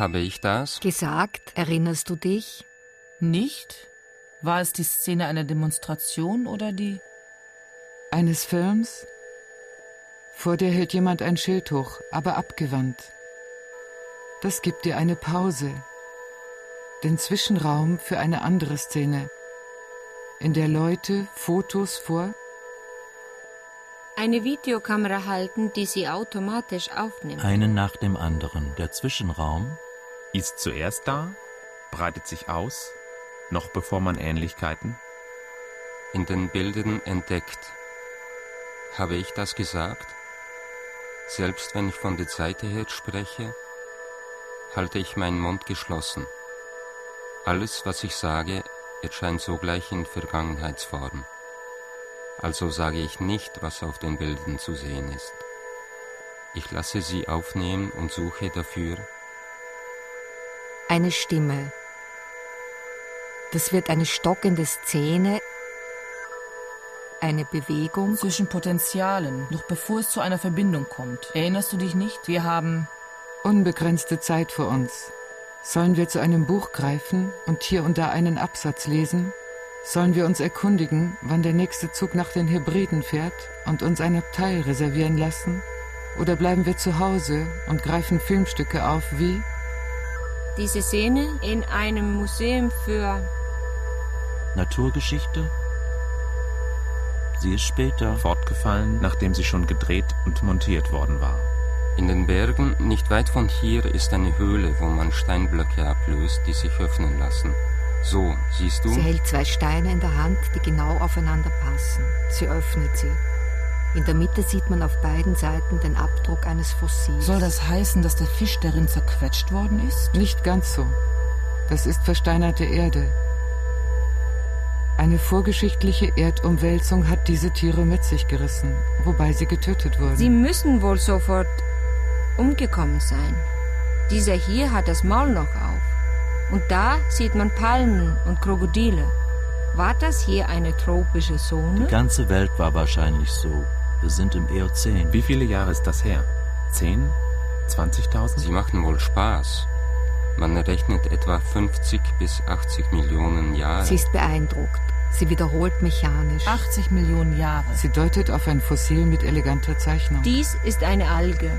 Habe ich das? Gesagt, erinnerst du dich? Nicht? War es die Szene einer Demonstration oder die. Eines Films? Vor dir hält jemand ein Schild hoch, aber abgewandt. Das gibt dir eine Pause, den Zwischenraum für eine andere Szene, in der Leute Fotos vor eine Videokamera halten, die sie automatisch aufnimmt. Einen nach dem anderen. Der Zwischenraum ist zuerst da, breitet sich aus, noch bevor man Ähnlichkeiten in den Bildern entdeckt. Habe ich das gesagt? Selbst wenn ich von der Seite her spreche, halte ich meinen Mund geschlossen. Alles, was ich sage, erscheint sogleich in Vergangenheitsform. Also sage ich nicht, was auf den Bildern zu sehen ist. Ich lasse sie aufnehmen und suche dafür eine Stimme. Das wird eine stockende Szene, eine Bewegung zwischen Potenzialen, noch bevor es zu einer Verbindung kommt. Erinnerst du dich nicht? Wir haben unbegrenzte Zeit vor uns. Sollen wir zu einem Buch greifen und hier und da einen Absatz lesen? Sollen wir uns erkundigen, wann der nächste Zug nach den Hebriden fährt und uns ein Abteil reservieren lassen? Oder bleiben wir zu Hause und greifen Filmstücke auf wie diese Szene in einem Museum für Naturgeschichte. Sie ist später fortgefallen, nachdem sie schon gedreht und montiert worden war. In den Bergen, nicht weit von hier, ist eine Höhle, wo man Steinblöcke ablöst, die sich öffnen lassen. So, siehst du? Sie hält zwei Steine in der Hand, die genau aufeinander passen. Sie öffnet sie. In der Mitte sieht man auf beiden Seiten den Abdruck eines Fossils. Soll das heißen, dass der Fisch darin zerquetscht worden ist? Nicht ganz so. Das ist versteinerte Erde. Eine vorgeschichtliche Erdumwälzung hat diese Tiere mit sich gerissen, wobei sie getötet wurden. Sie müssen wohl sofort umgekommen sein. Dieser hier hat das Maul noch auf. Und da sieht man Palmen und Krokodile. War das hier eine tropische Zone? Die ganze Welt war wahrscheinlich so. Wir sind im Eozän. Wie viele Jahre ist das her? Zehn? 20.000? Sie machen wohl Spaß. Man rechnet etwa 50 bis 80 Millionen Jahre. Sie ist beeindruckt. Sie wiederholt mechanisch. 80 Millionen Jahre. Sie deutet auf ein Fossil mit eleganter Zeichnung. Dies ist eine Alge.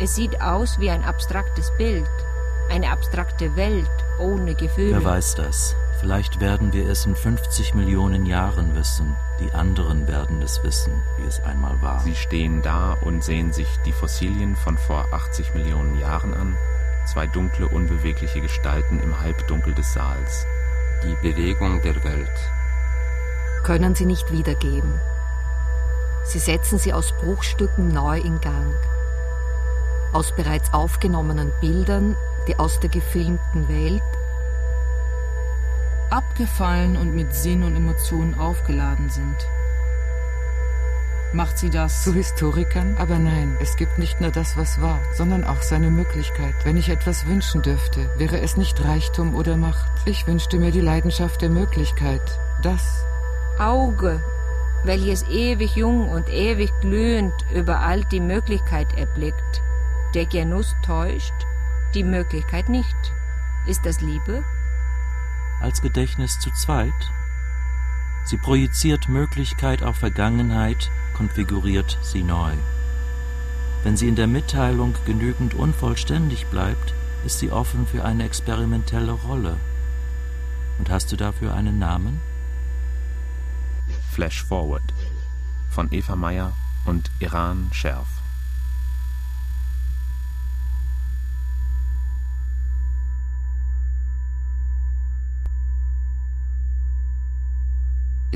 Es sieht aus wie ein abstraktes Bild. Eine abstrakte Welt ohne Gefühle. Wer weiß das? Vielleicht werden wir es in 50 Millionen Jahren wissen. Die anderen werden es wissen, wie es einmal war. Sie stehen da und sehen sich die Fossilien von vor 80 Millionen Jahren an. Zwei dunkle, unbewegliche Gestalten im Halbdunkel des Saals. Die Bewegung der Welt. Können sie nicht wiedergeben. Sie setzen sie aus Bruchstücken neu in Gang. Aus bereits aufgenommenen Bildern, die aus der gefilmten Welt abgefallen und mit Sinn und Emotionen aufgeladen sind. Macht sie das? Zu Historikern? Aber nein, es gibt nicht nur das, was war, sondern auch seine Möglichkeit. Wenn ich etwas wünschen dürfte, wäre es nicht Reichtum oder Macht. Ich wünschte mir die Leidenschaft der Möglichkeit. Das. Auge, welches ewig jung und ewig glühend überall die Möglichkeit erblickt. Der Genuss täuscht, die Möglichkeit nicht. Ist das Liebe? Als Gedächtnis zu zweit. Sie projiziert Möglichkeit auf Vergangenheit, konfiguriert sie neu. Wenn sie in der Mitteilung genügend unvollständig bleibt, ist sie offen für eine experimentelle Rolle. Und hast du dafür einen Namen? Flash Forward von Eva Meyer und Iran Scherf.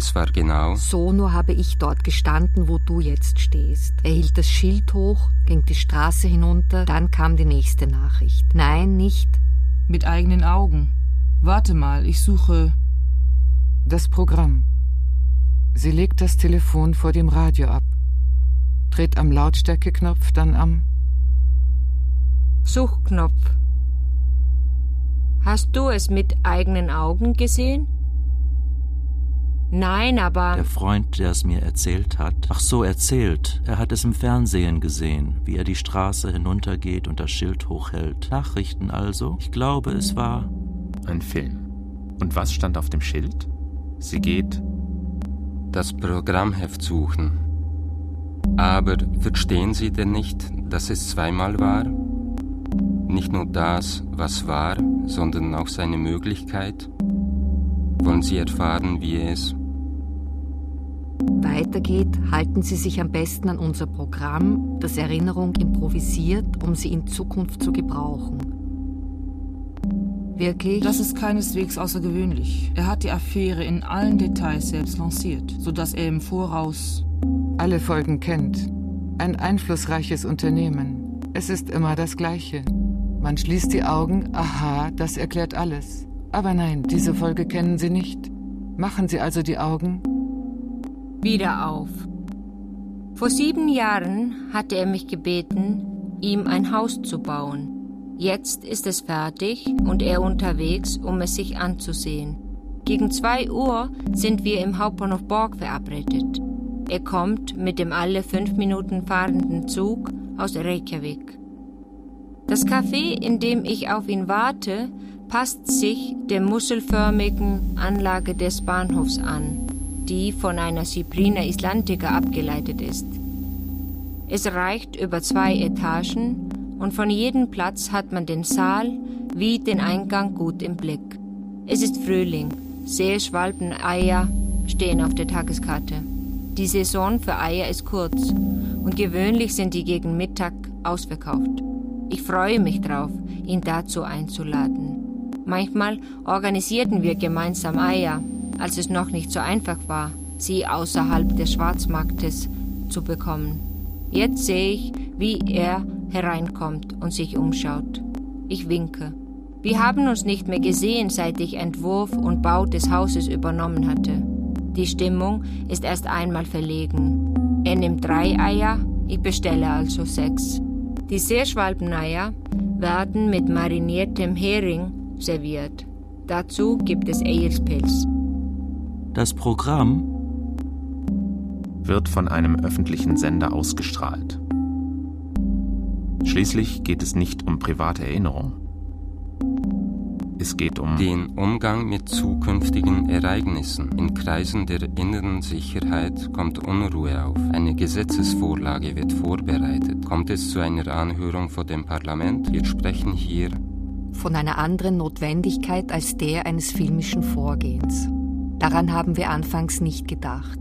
Es war genau. So nur habe ich dort gestanden, wo du jetzt stehst. Er hielt das Schild hoch, ging die Straße hinunter, dann kam die nächste Nachricht. Nein, nicht. Mit eigenen Augen. Warte mal, ich suche. Das Programm. Sie legt das Telefon vor dem Radio ab, dreht am Lautstärkeknopf, dann am Suchknopf. Hast du es mit eigenen Augen gesehen? Nein, aber. Der Freund, der es mir erzählt hat. Ach so, erzählt. Er hat es im Fernsehen gesehen, wie er die Straße hinuntergeht und das Schild hochhält. Nachrichten also? Ich glaube, es war. Ein Film. Und was stand auf dem Schild? Sie geht. Das Programmheft suchen. Aber verstehen Sie denn nicht, dass es zweimal war? Nicht nur das, was war, sondern auch seine Möglichkeit? Wollen Sie erfahren, wie es weitergeht, halten Sie sich am besten an unser Programm, das Erinnerung improvisiert, um sie in Zukunft zu gebrauchen. Wirklich? Das ist keineswegs außergewöhnlich. Er hat die Affäre in allen Details selbst lanciert, sodass er im Voraus alle Folgen kennt. Ein einflussreiches Unternehmen. Es ist immer das Gleiche. Man schließt die Augen, aha, das erklärt alles. Aber nein, diese Folge kennen Sie nicht. Machen Sie also die Augen wieder auf. Vor sieben Jahren hatte er mich gebeten, ihm ein Haus zu bauen. Jetzt ist es fertig und er unterwegs, um es sich anzusehen. Gegen zwei Uhr sind wir im Hauptbahnhof Borg verabredet. Er kommt mit dem alle fünf Minuten fahrenden Zug aus Reykjavik. Das Café, in dem ich auf ihn warte, passt sich der musselförmigen Anlage des Bahnhofs an die von einer Cyprina islantica abgeleitet ist. Es reicht über zwei Etagen und von jedem Platz hat man den Saal wie den Eingang gut im Blick. Es ist Frühling, Seeschwalben, Eier stehen auf der Tageskarte. Die Saison für Eier ist kurz und gewöhnlich sind die gegen Mittag ausverkauft. Ich freue mich drauf, ihn dazu einzuladen. Manchmal organisierten wir gemeinsam Eier, als es noch nicht so einfach war, sie außerhalb des Schwarzmarktes zu bekommen. Jetzt sehe ich, wie er hereinkommt und sich umschaut. Ich winke. Wir haben uns nicht mehr gesehen, seit ich Entwurf und Bau des Hauses übernommen hatte. Die Stimmung ist erst einmal verlegen. Er nimmt drei Eier, ich bestelle also sechs. Die Seerschwalbeneier werden mit mariniertem Hering serviert. Dazu gibt es Eierspilz. Das Programm wird von einem öffentlichen Sender ausgestrahlt. Schließlich geht es nicht um private Erinnerung. Es geht um den Umgang mit zukünftigen Ereignissen. In Kreisen der inneren Sicherheit kommt Unruhe auf. Eine Gesetzesvorlage wird vorbereitet. Kommt es zu einer Anhörung vor dem Parlament? Wir sprechen hier von einer anderen Notwendigkeit als der eines filmischen Vorgehens. Daran haben wir anfangs nicht gedacht.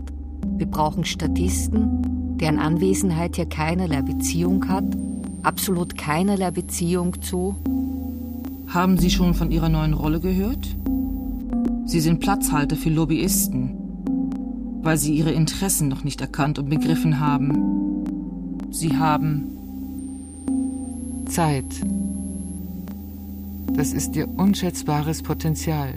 Wir brauchen Statisten, deren Anwesenheit hier keinerlei Beziehung hat, absolut keinerlei Beziehung zu. Haben Sie schon von Ihrer neuen Rolle gehört? Sie sind Platzhalter für Lobbyisten, weil sie ihre Interessen noch nicht erkannt und begriffen haben. Sie haben Zeit. Das ist ihr unschätzbares Potenzial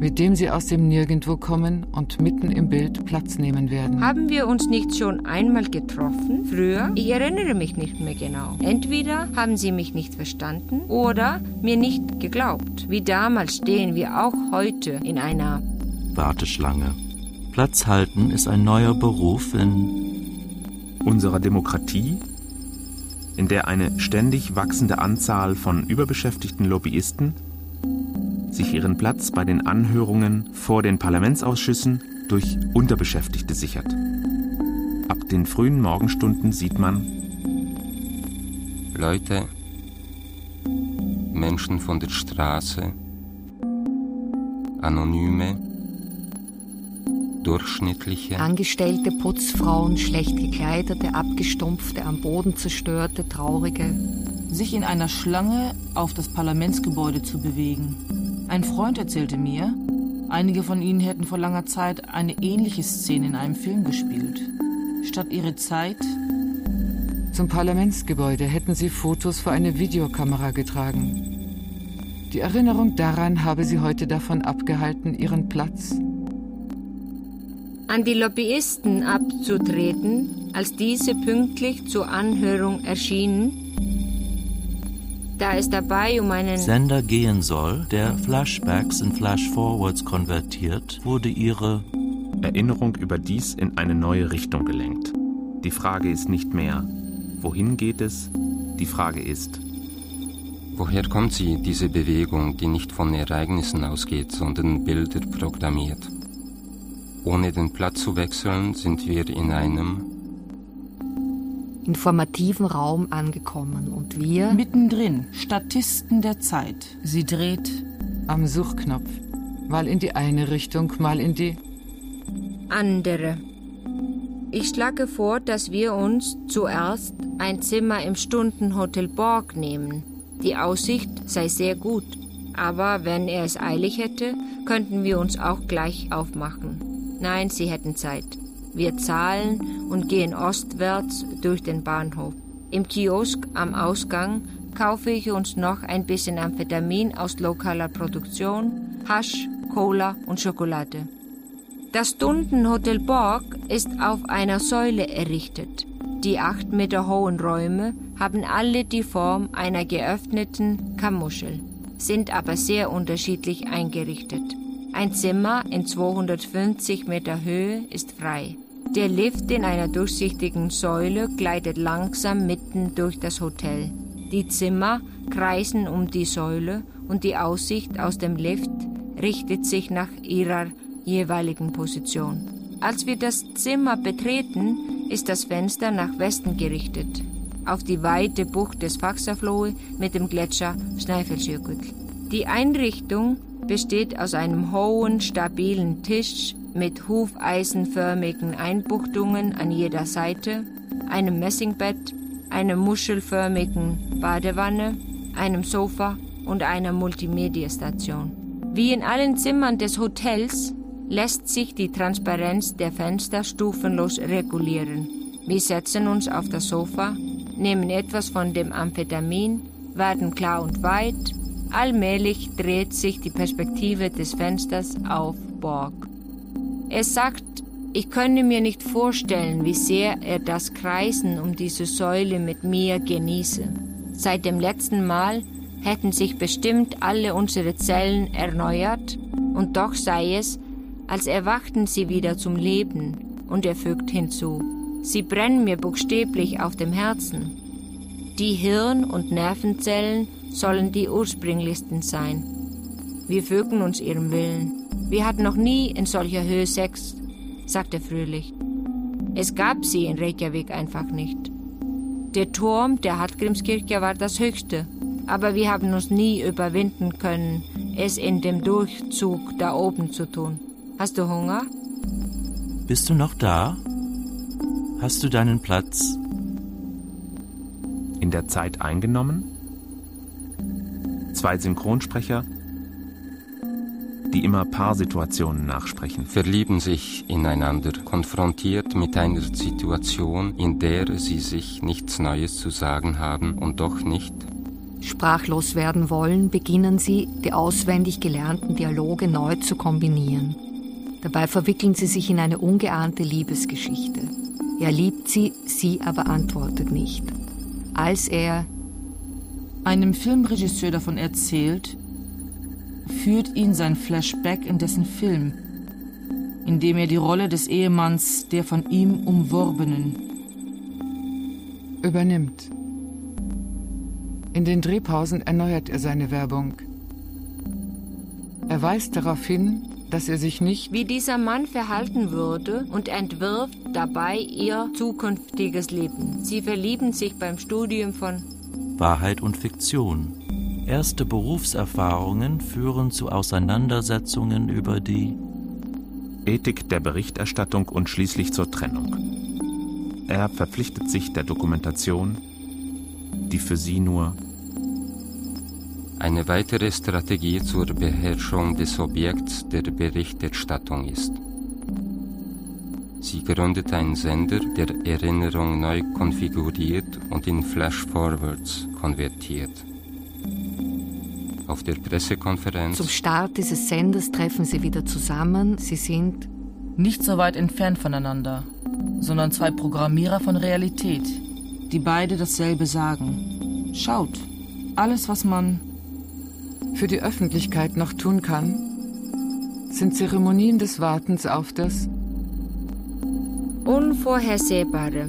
mit dem sie aus dem Nirgendwo kommen und mitten im Bild Platz nehmen werden. Haben wir uns nicht schon einmal getroffen? Früher? Ich erinnere mich nicht mehr genau. Entweder haben sie mich nicht verstanden oder mir nicht geglaubt. Wie damals stehen wir auch heute in einer Warteschlange. Platz halten ist ein neuer Beruf in unserer Demokratie, in der eine ständig wachsende Anzahl von überbeschäftigten Lobbyisten sich ihren Platz bei den Anhörungen vor den Parlamentsausschüssen durch Unterbeschäftigte sichert. Ab den frühen Morgenstunden sieht man Leute, Menschen von der Straße, Anonyme, durchschnittliche, Angestellte, Putzfrauen, schlecht gekleidete, abgestumpfte, am Boden zerstörte, traurige, sich in einer Schlange auf das Parlamentsgebäude zu bewegen. Ein Freund erzählte mir, Einige von ihnen hätten vor langer Zeit eine ähnliche Szene in einem Film gespielt. Statt ihre Zeit zum Parlamentsgebäude hätten sie Fotos vor eine Videokamera getragen. Die Erinnerung daran habe sie heute davon abgehalten, ihren Platz an die Lobbyisten abzutreten, als diese pünktlich zur Anhörung erschienen, da es dabei um einen Sender gehen soll, der Flashbacks in Flashforwards konvertiert, wurde ihre Erinnerung überdies in eine neue Richtung gelenkt. Die Frage ist nicht mehr, wohin geht es? Die Frage ist, woher kommt sie, diese Bewegung, die nicht von Ereignissen ausgeht, sondern Bilder programmiert? Ohne den Platz zu wechseln, sind wir in einem informativen Raum angekommen und wir mittendrin, Statisten der Zeit. Sie dreht am Suchknopf, mal in die eine Richtung, mal in die andere. Ich schlage vor, dass wir uns zuerst ein Zimmer im Stundenhotel Borg nehmen. Die Aussicht sei sehr gut, aber wenn er es eilig hätte, könnten wir uns auch gleich aufmachen. Nein, sie hätten Zeit. Wir zahlen und gehen ostwärts durch den Bahnhof. Im Kiosk am Ausgang kaufe ich uns noch ein bisschen Amphetamin aus lokaler Produktion, Hasch, Cola und Schokolade. Das Stundenhotel Borg ist auf einer Säule errichtet. Die acht Meter hohen Räume haben alle die Form einer geöffneten Kammuschel, sind aber sehr unterschiedlich eingerichtet. Ein Zimmer in 250 Meter Höhe ist frei. Der Lift in einer durchsichtigen Säule gleitet langsam mitten durch das Hotel. Die Zimmer kreisen um die Säule und die Aussicht aus dem Lift richtet sich nach ihrer jeweiligen Position. Als wir das Zimmer betreten, ist das Fenster nach Westen gerichtet, auf die weite Bucht des Faxaflohe mit dem Gletscher Schneifelsjökull. Die Einrichtung besteht aus einem hohen, stabilen Tisch mit hufeisenförmigen Einbuchtungen an jeder Seite, einem Messingbett, einer muschelförmigen Badewanne, einem Sofa und einer Multimediastation. Wie in allen Zimmern des Hotels lässt sich die Transparenz der Fenster stufenlos regulieren. Wir setzen uns auf das Sofa, nehmen etwas von dem Amphetamin, werden klar und weit Allmählich dreht sich die Perspektive des Fensters auf Borg. Er sagt, ich könne mir nicht vorstellen, wie sehr er das Kreisen um diese Säule mit mir genieße. Seit dem letzten Mal hätten sich bestimmt alle unsere Zellen erneuert, und doch sei es, als erwachten sie wieder zum Leben, und er fügt hinzu, sie brennen mir buchstäblich auf dem Herzen. Die Hirn- und Nervenzellen sollen die ursprünglichsten sein. Wir fügen uns ihrem Willen. Wir hatten noch nie in solcher Höhe Sex, sagt er fröhlich. Es gab sie in Reykjavik einfach nicht. Der Turm der Hartgrimskirche war das höchste, aber wir haben uns nie überwinden können, es in dem Durchzug da oben zu tun. Hast du Hunger? Bist du noch da? Hast du deinen Platz? In der Zeit eingenommen? Zwei Synchronsprecher, die immer Paarsituationen nachsprechen. Verlieben sich ineinander, konfrontiert mit einer Situation, in der sie sich nichts Neues zu sagen haben und doch nicht sprachlos werden wollen, beginnen sie, die auswendig gelernten Dialoge neu zu kombinieren. Dabei verwickeln sie sich in eine ungeahnte Liebesgeschichte. Er liebt sie, sie aber antwortet nicht. Als er einem Filmregisseur davon erzählt, führt ihn sein Flashback in dessen Film, in dem er die Rolle des Ehemanns der von ihm Umworbenen übernimmt. In den Drehpausen erneuert er seine Werbung. Er weist darauf hin, dass er sich nicht wie dieser Mann verhalten würde und entwirft dabei ihr zukünftiges Leben. Sie verlieben sich beim Studium von Wahrheit und Fiktion. Erste Berufserfahrungen führen zu Auseinandersetzungen über die Ethik der Berichterstattung und schließlich zur Trennung. Er verpflichtet sich der Dokumentation, die für sie nur Eine weitere Strategie zur Beherrschung des Objekts der Berichterstattung ist. Sie gründet einen Sender, der Erinnerung neu konfiguriert und in Flash-Forwards konvertiert. Auf der Pressekonferenz. Zum Start dieses Senders treffen sie wieder zusammen. Sie sind nicht so weit entfernt voneinander, sondern zwei Programmierer von Realität, die beide dasselbe sagen. Schaut, alles, was man für die Öffentlichkeit noch tun kann, sind Zeremonien des Wartens auf das Unvorhersehbare.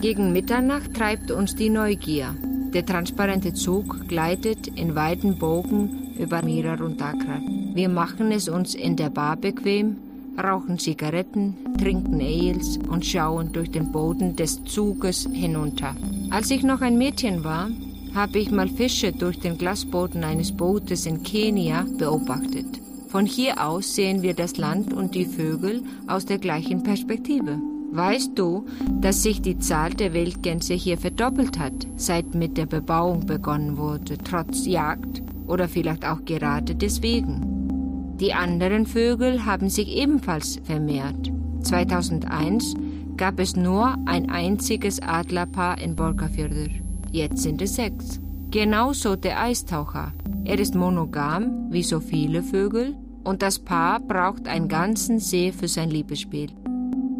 Gegen Mitternacht treibt uns die Neugier. Der transparente Zug gleitet in weiten Bogen über Mira und Dakar. Wir machen es uns in der Bar bequem, rauchen Zigaretten, trinken Ales und schauen durch den Boden des Zuges hinunter. Als ich noch ein Mädchen war, habe ich mal Fische durch den Glasboden eines Bootes in Kenia beobachtet. Von hier aus sehen wir das Land und die Vögel aus der gleichen Perspektive. Weißt du, dass sich die Zahl der Wildgänse hier verdoppelt hat, seit mit der Bebauung begonnen wurde, trotz Jagd oder vielleicht auch gerade deswegen? Die anderen Vögel haben sich ebenfalls vermehrt. 2001 gab es nur ein einziges Adlerpaar in Borkafjörður. Jetzt sind es sechs. Genauso der Eistaucher. Er ist monogam, wie so viele Vögel, und das Paar braucht einen ganzen See für sein Liebesspiel.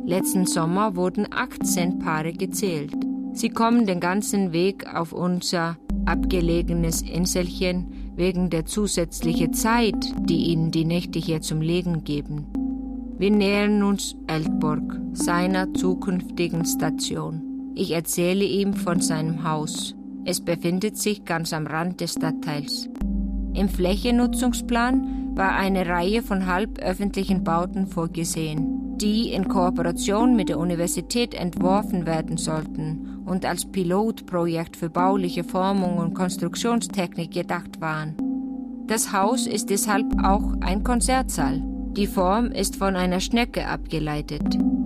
Letzten Sommer wurden 18 Paare gezählt. Sie kommen den ganzen Weg auf unser abgelegenes Inselchen wegen der zusätzlichen Zeit, die ihnen die Nächte hier zum Legen geben. Wir nähern uns Eldborg, seiner zukünftigen Station. Ich erzähle ihm von seinem Haus. Es befindet sich ganz am Rand des Stadtteils. Im Flächennutzungsplan war eine Reihe von halböffentlichen Bauten vorgesehen, die in Kooperation mit der Universität entworfen werden sollten und als Pilotprojekt für bauliche Formung und Konstruktionstechnik gedacht waren. Das Haus ist deshalb auch ein Konzertsaal. Die Form ist von einer Schnecke abgeleitet,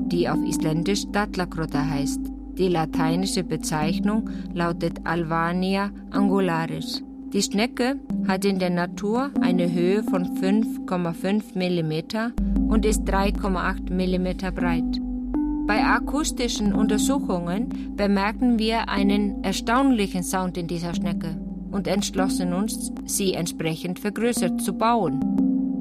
die auf Isländisch Datlakrota heißt. Die lateinische Bezeichnung lautet Alvania angularis. Die Schnecke hat in der Natur eine Höhe von 5,5 mm und ist 3,8 mm breit. Bei akustischen Untersuchungen bemerken wir einen erstaunlichen Sound in dieser Schnecke und entschlossen uns, sie entsprechend vergrößert zu bauen.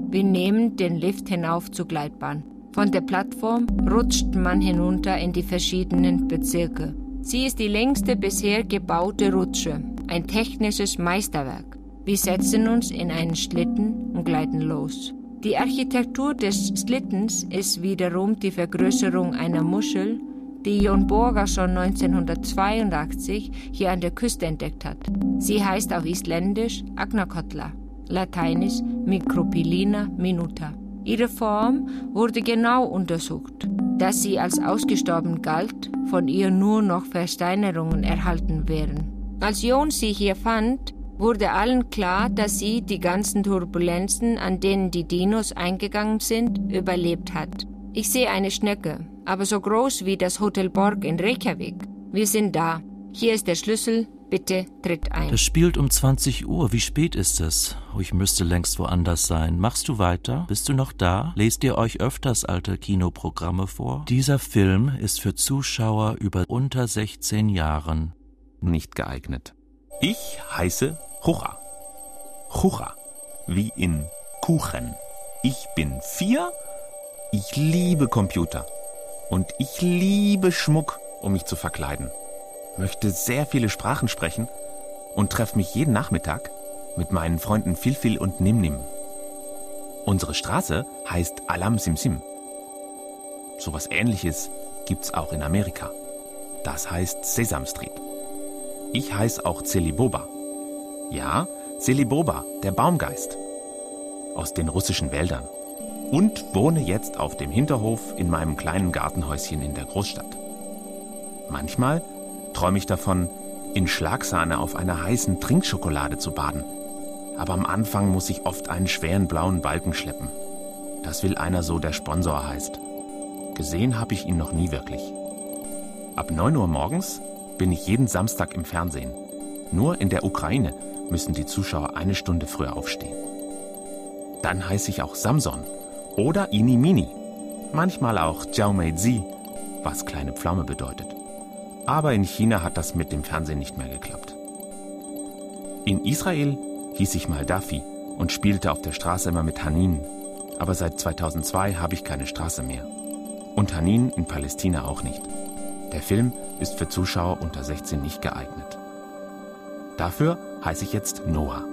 Wir nehmen den Lift hinauf zur Gleitbahn. Von der Plattform rutscht man hinunter in die verschiedenen Bezirke. Sie ist die längste bisher gebaute Rutsche, ein technisches Meisterwerk. Wir setzen uns in einen Schlitten und gleiten los. Die Architektur des Schlittens ist wiederum die Vergrößerung einer Muschel, die Jon Borger schon 1982 hier an der Küste entdeckt hat. Sie heißt auf Isländisch Agnakotla, lateinisch Micropilina minuta. Ihre Form wurde genau untersucht. Dass sie als ausgestorben galt, von ihr nur noch Versteinerungen erhalten wären. Als Jon sie hier fand, wurde allen klar, dass sie die ganzen Turbulenzen, an denen die Dinos eingegangen sind, überlebt hat. Ich sehe eine Schnecke, aber so groß wie das Hotel Borg in Reykjavik. Wir sind da. Hier ist der Schlüssel, Bitte tritt ein. Das spielt um 20 Uhr. Wie spät ist es? Oh, ich müsste längst woanders sein. Machst du weiter? Bist du noch da? Lest ihr euch öfters alte Kinoprogramme vor? Dieser Film ist für Zuschauer über unter 16 Jahren nicht geeignet. Ich heiße Chucha. Chucha. Wie in Kuchen. Ich bin vier. Ich liebe Computer. Und ich liebe Schmuck, um mich zu verkleiden möchte sehr viele Sprachen sprechen und treffe mich jeden Nachmittag mit meinen Freunden Filfil und Nimnim. Unsere Straße heißt Alam Simsim. Sowas ähnliches gibt's auch in Amerika. Das heißt Sesam Street. Ich heiße auch Celiboba. Ja, Celiboba, der Baumgeist. Aus den russischen Wäldern. Und wohne jetzt auf dem Hinterhof in meinem kleinen Gartenhäuschen in der Großstadt. Manchmal träume ich davon, in Schlagsahne auf einer heißen Trinkschokolade zu baden. Aber am Anfang muss ich oft einen schweren blauen Balken schleppen. Das will einer so, der Sponsor heißt. Gesehen habe ich ihn noch nie wirklich. Ab 9 Uhr morgens bin ich jeden Samstag im Fernsehen. Nur in der Ukraine müssen die Zuschauer eine Stunde früher aufstehen. Dann heiße ich auch Samson oder Ini Mini, manchmal auch Jiao Mei Zi, was kleine Pflaume bedeutet. Aber in China hat das mit dem Fernsehen nicht mehr geklappt. In Israel hieß ich mal Daffy und spielte auf der Straße immer mit Hanin. Aber seit 2002 habe ich keine Straße mehr. Und Hanin in Palästina auch nicht. Der Film ist für Zuschauer unter 16 nicht geeignet. Dafür heiße ich jetzt Noah.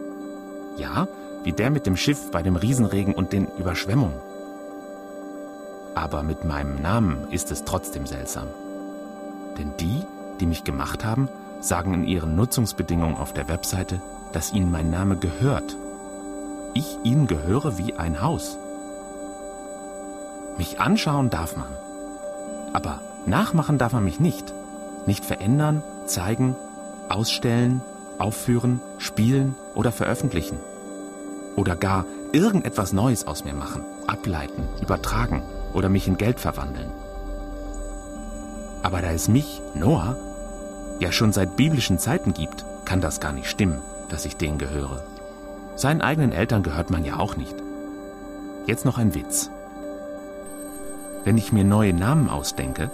Ja, wie der mit dem Schiff bei dem Riesenregen und den Überschwemmungen. Aber mit meinem Namen ist es trotzdem seltsam. Denn die, die mich gemacht haben, sagen in ihren Nutzungsbedingungen auf der Webseite, dass ihnen mein Name gehört. Ich ihnen gehöre wie ein Haus. Mich anschauen darf man. Aber nachmachen darf man mich nicht. Nicht verändern, zeigen, ausstellen, aufführen, spielen oder veröffentlichen. Oder gar irgendetwas Neues aus mir machen, ableiten, übertragen oder mich in Geld verwandeln. Aber da es mich, Noah, ja schon seit biblischen Zeiten gibt, kann das gar nicht stimmen, dass ich denen gehöre. Seinen eigenen Eltern gehört man ja auch nicht. Jetzt noch ein Witz. Wenn ich mir neue Namen ausdenke,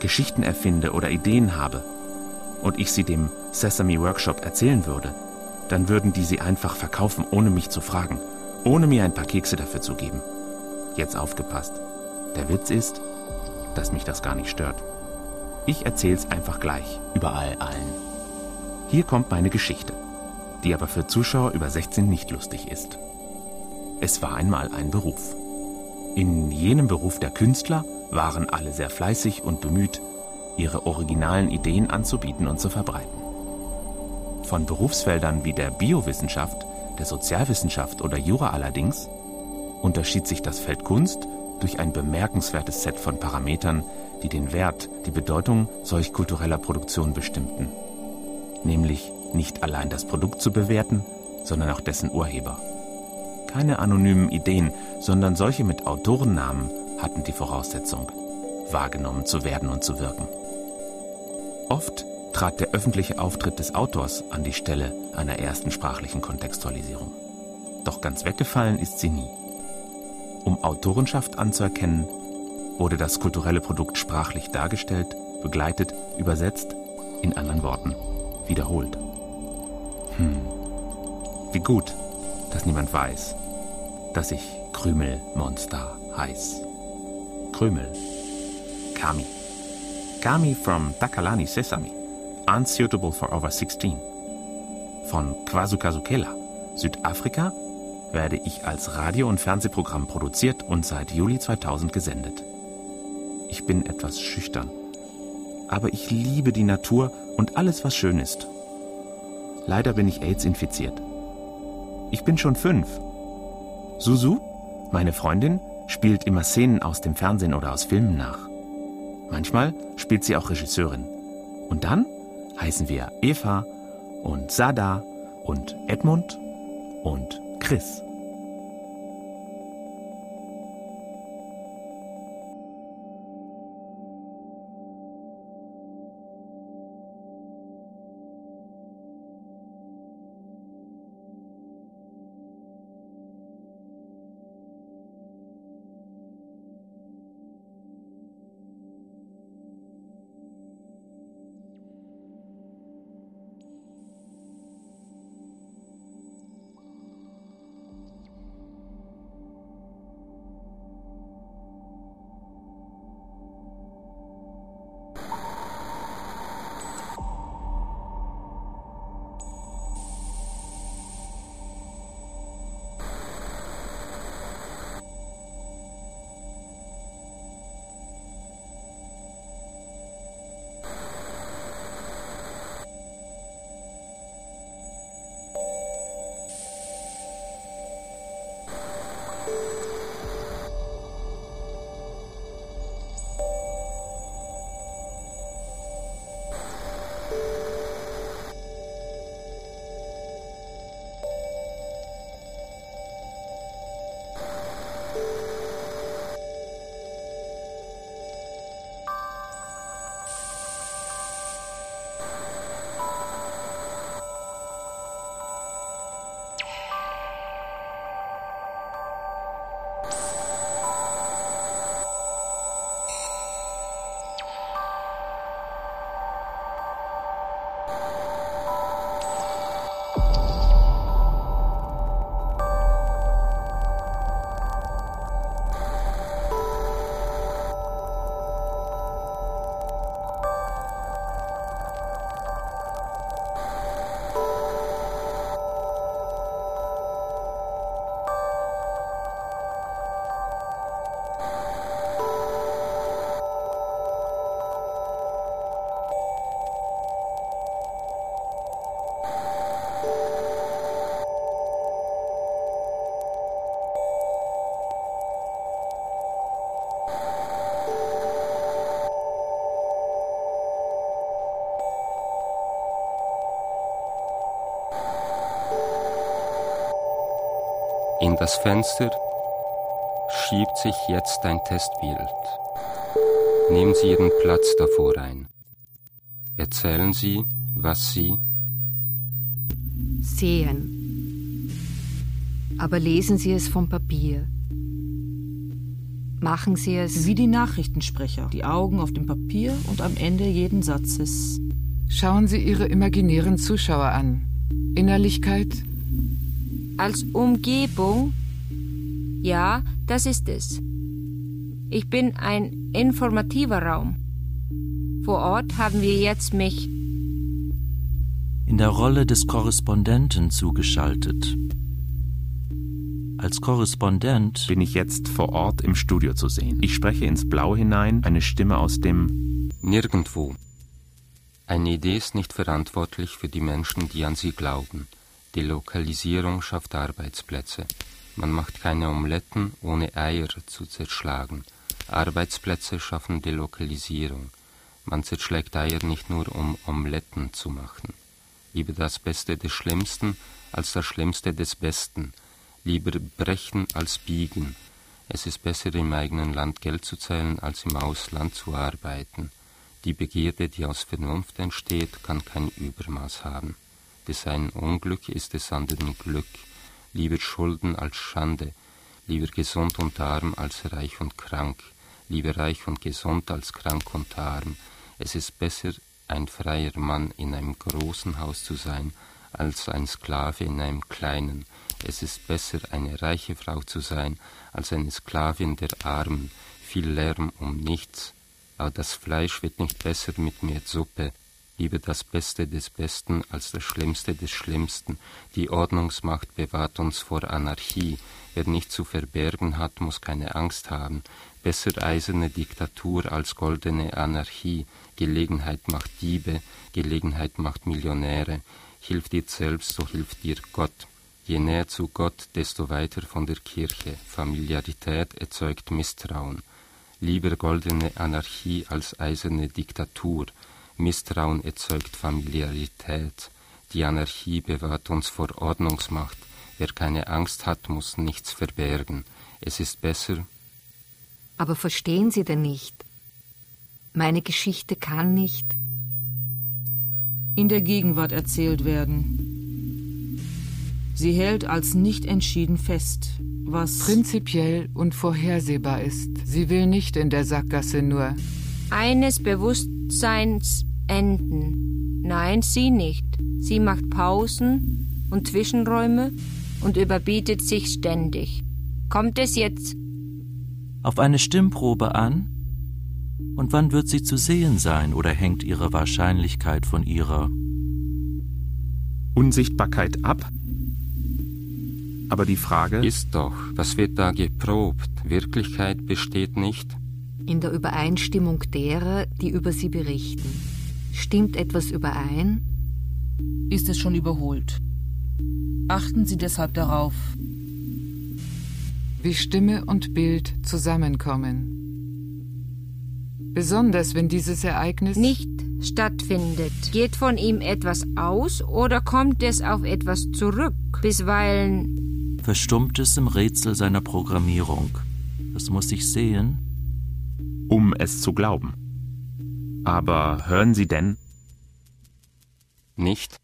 Geschichten erfinde oder Ideen habe und ich sie dem Sesame Workshop erzählen würde, dann würden die sie einfach verkaufen, ohne mich zu fragen, ohne mir ein paar Kekse dafür zu geben. Jetzt aufgepasst. Der Witz ist, dass mich das gar nicht stört. Ich erzähl's einfach gleich, überall allen. Hier kommt meine Geschichte, die aber für Zuschauer über 16 nicht lustig ist. Es war einmal ein Beruf. In jenem Beruf der Künstler waren alle sehr fleißig und bemüht, ihre originalen Ideen anzubieten und zu verbreiten. Von Berufsfeldern wie der Biowissenschaft, der Sozialwissenschaft oder Jura allerdings unterschied sich das Feld Kunst durch ein bemerkenswertes Set von Parametern, die den Wert, die Bedeutung solch kultureller Produktion bestimmten. Nämlich nicht allein das Produkt zu bewerten, sondern auch dessen Urheber. Keine anonymen Ideen, sondern solche mit Autorennamen hatten die Voraussetzung, wahrgenommen zu werden und zu wirken. Oft trat der öffentliche Auftritt des Autors an die Stelle einer ersten sprachlichen Kontextualisierung. Doch ganz weggefallen ist sie nie. Um Autorenschaft anzuerkennen, wurde das kulturelle Produkt sprachlich dargestellt, begleitet, übersetzt, in anderen Worten, wiederholt. Hm, wie gut, dass niemand weiß, dass ich Krümelmonster heiß. Krümel. Kami. Kami from Takalani Sesame. Unsuitable for over 16. Von Kwazukazukela, Südafrika, werde ich als Radio- und Fernsehprogramm produziert und seit Juli 2000 gesendet. Ich bin etwas schüchtern. Aber ich liebe die Natur und alles, was schön ist. Leider bin ich AIDS infiziert. Ich bin schon fünf. Susu, meine Freundin, spielt immer Szenen aus dem Fernsehen oder aus Filmen nach. Manchmal spielt sie auch Regisseurin. Und dann heißen wir Eva und Sada und Edmund und Chris. Das Fenster schiebt sich jetzt ein Testbild. Nehmen Sie Ihren Platz davor ein. Erzählen Sie, was Sie sehen. Aber lesen Sie es vom Papier. Machen Sie es wie die Nachrichtensprecher, die Augen auf dem Papier und am Ende jeden Satzes. Schauen Sie Ihre imaginären Zuschauer an. Innerlichkeit? Als Umgebung? Ja, das ist es. Ich bin ein informativer Raum. Vor Ort haben wir jetzt mich in der Rolle des Korrespondenten zugeschaltet. Als Korrespondent bin ich jetzt vor Ort im Studio zu sehen. Ich spreche ins Blau hinein, eine Stimme aus dem Nirgendwo. Eine Idee ist nicht verantwortlich für die Menschen, die an sie glauben. Die Lokalisierung schafft Arbeitsplätze. Man macht keine Omeletten, ohne Eier zu zerschlagen. Arbeitsplätze schaffen Delokalisierung. Man zerschlägt Eier nicht nur, um Omeletten zu machen. Lieber das Beste des Schlimmsten als das Schlimmste des Besten. Lieber brechen als biegen. Es ist besser, im eigenen Land Geld zu zählen, als im Ausland zu arbeiten. Die Begierde, die aus Vernunft entsteht, kann kein Übermaß haben. Des einen Unglück ist des anderen Glück. Lieber Schulden als Schande. Lieber gesund und arm als reich und krank lieber reich und gesund als krank und arm. Es ist besser, ein freier Mann in einem großen Haus zu sein, als ein Sklave in einem kleinen. Es ist besser, eine reiche Frau zu sein, als eine Sklavin der Armen. Viel Lärm um nichts. Aber das Fleisch wird nicht besser mit mehr Suppe. Lieber das Beste des Besten als das Schlimmste des Schlimmsten. Die Ordnungsmacht bewahrt uns vor Anarchie. Wer nicht zu verbergen hat, muss keine Angst haben. Besser eiserne Diktatur als goldene Anarchie. Gelegenheit macht Diebe, Gelegenheit macht Millionäre. Hilf dir selbst, so hilft dir Gott. Je näher zu Gott, desto weiter von der Kirche. Familiarität erzeugt Misstrauen. Lieber goldene Anarchie als eiserne Diktatur. Misstrauen erzeugt Familiarität. Die Anarchie bewahrt uns vor Ordnungsmacht. Wer keine Angst hat, muss nichts verbergen. Es ist besser, aber verstehen Sie denn nicht? Meine Geschichte kann nicht in der Gegenwart erzählt werden. Sie hält als nicht entschieden fest, was prinzipiell und vorhersehbar ist. Sie will nicht in der Sackgasse nur eines Bewusstseins enden. Nein, sie nicht. Sie macht Pausen und Zwischenräume und überbietet sich ständig. Kommt es jetzt auf eine Stimmprobe an? Und wann wird sie zu sehen sein oder hängt ihre Wahrscheinlichkeit von ihrer Unsichtbarkeit ab? Aber die Frage ist doch, was wird da geprobt? Wirklichkeit besteht nicht? In der Übereinstimmung derer, die über sie berichten. Stimmt etwas überein? Ist es schon überholt. Achten Sie deshalb darauf, wie Stimme und Bild zusammenkommen. Besonders wenn dieses Ereignis nicht stattfindet. Geht von ihm etwas aus oder kommt es auf etwas zurück? Bisweilen verstummt es im Rätsel seiner Programmierung. Das muss ich sehen, um es zu glauben. Aber hören Sie denn? Nicht.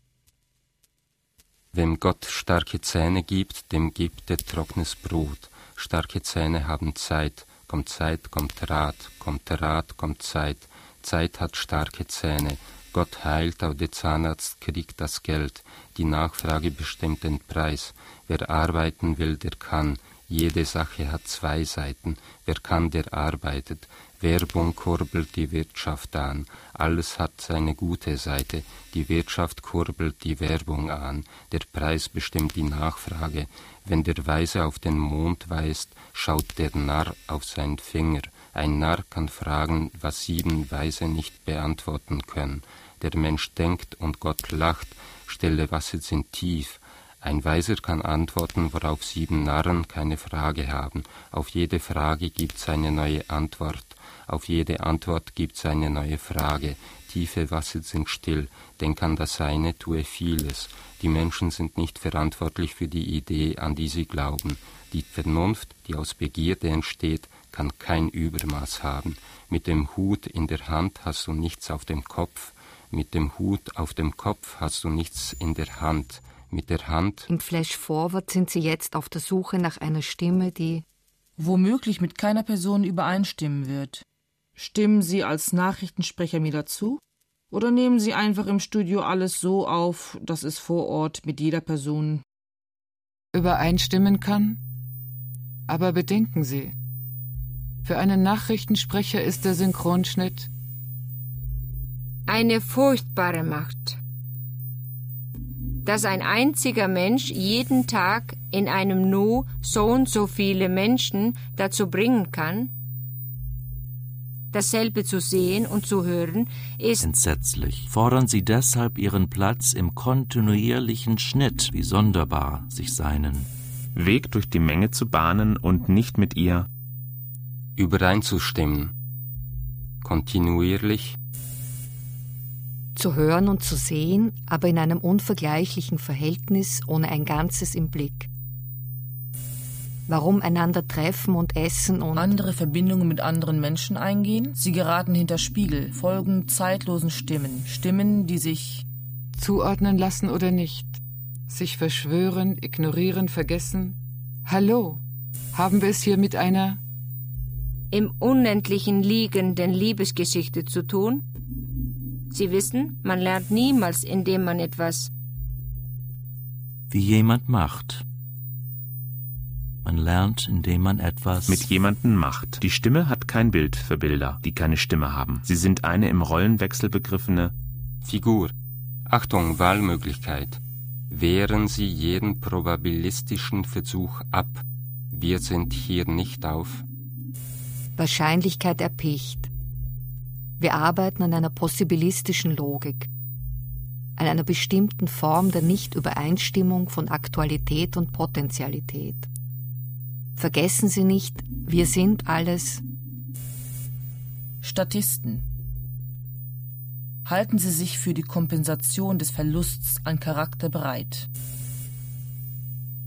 Wem Gott starke Zähne gibt, dem gibt er trockenes Brot. Starke Zähne haben Zeit, kommt Zeit, kommt Rat, kommt Rat, kommt Zeit. Zeit hat starke Zähne. Gott heilt, auch der Zahnarzt kriegt das Geld. Die Nachfrage bestimmt den Preis. Wer arbeiten will, der kann. Jede Sache hat zwei Seiten. Wer kann, der arbeitet. Werbung kurbelt die Wirtschaft an. Alles hat seine gute Seite. Die Wirtschaft kurbelt die Werbung an. Der Preis bestimmt die Nachfrage. Wenn der Weise auf den Mond weist, schaut der Narr auf seinen Finger. Ein Narr kann fragen, was sieben Weise nicht beantworten können. Der Mensch denkt und Gott lacht, stille Wasser sind tief. Ein Weiser kann antworten, worauf sieben Narren keine Frage haben. Auf jede Frage gibt's eine neue Antwort. Auf jede Antwort gibt's eine neue Frage. Tiefe Wasser sind still. Denk an das eine, tue vieles. Die Menschen sind nicht verantwortlich für die Idee, an die sie glauben. Die Vernunft, die aus Begierde entsteht, kann kein Übermaß haben. Mit dem Hut in der Hand hast du nichts auf dem Kopf, mit dem Hut auf dem Kopf hast du nichts in der Hand, mit der Hand. Im Flash Forward sind sie jetzt auf der Suche nach einer Stimme, die womöglich mit keiner Person übereinstimmen wird. Stimmen Sie als Nachrichtensprecher mir dazu? Oder nehmen Sie einfach im Studio alles so auf, dass es vor Ort mit jeder Person übereinstimmen kann? Aber bedenken Sie, für einen Nachrichtensprecher ist der Synchronschnitt eine furchtbare Macht. Dass ein einziger Mensch jeden Tag in einem Nu so und so viele Menschen dazu bringen kann, dasselbe zu sehen und zu hören, ist entsetzlich. Fordern Sie deshalb Ihren Platz im kontinuierlichen Schnitt, wie sonderbar sich seinen Weg durch die Menge zu bahnen und nicht mit ihr übereinzustimmen, kontinuierlich zu hören und zu sehen, aber in einem unvergleichlichen Verhältnis ohne ein Ganzes im Blick. Warum einander treffen und essen und andere Verbindungen mit anderen Menschen eingehen? Sie geraten hinter Spiegel, folgen zeitlosen Stimmen, Stimmen, die sich zuordnen lassen oder nicht, sich verschwören, ignorieren, vergessen. Hallo, haben wir es hier mit einer im Unendlichen liegenden Liebesgeschichte zu tun? Sie wissen, man lernt niemals, indem man etwas wie jemand macht. Man lernt, indem man etwas mit jemandem macht. Die Stimme hat kein Bild für Bilder, die keine Stimme haben. Sie sind eine im Rollenwechsel begriffene Figur. Achtung, Wahlmöglichkeit. Wehren Sie jeden probabilistischen Versuch ab. Wir sind hier nicht auf Wahrscheinlichkeit erpicht. Wir arbeiten an einer possibilistischen Logik, an einer bestimmten Form der Nichtübereinstimmung von Aktualität und Potentialität. Vergessen Sie nicht, wir sind alles Statisten. Halten Sie sich für die Kompensation des Verlusts an Charakter bereit.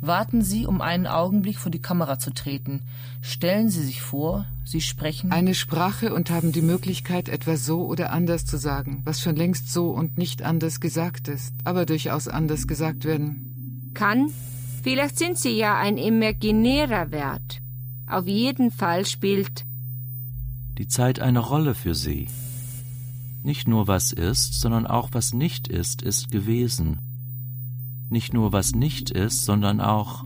Warten Sie, um einen Augenblick vor die Kamera zu treten. Stellen Sie sich vor, Sie sprechen eine Sprache und haben die Möglichkeit, etwas so oder anders zu sagen, was schon längst so und nicht anders gesagt ist, aber durchaus anders gesagt werden kann. Vielleicht sind Sie ja ein imaginärer Wert. Auf jeden Fall spielt die Zeit eine Rolle für Sie. Nicht nur was ist, sondern auch was nicht ist, ist gewesen nicht nur was nicht ist, sondern auch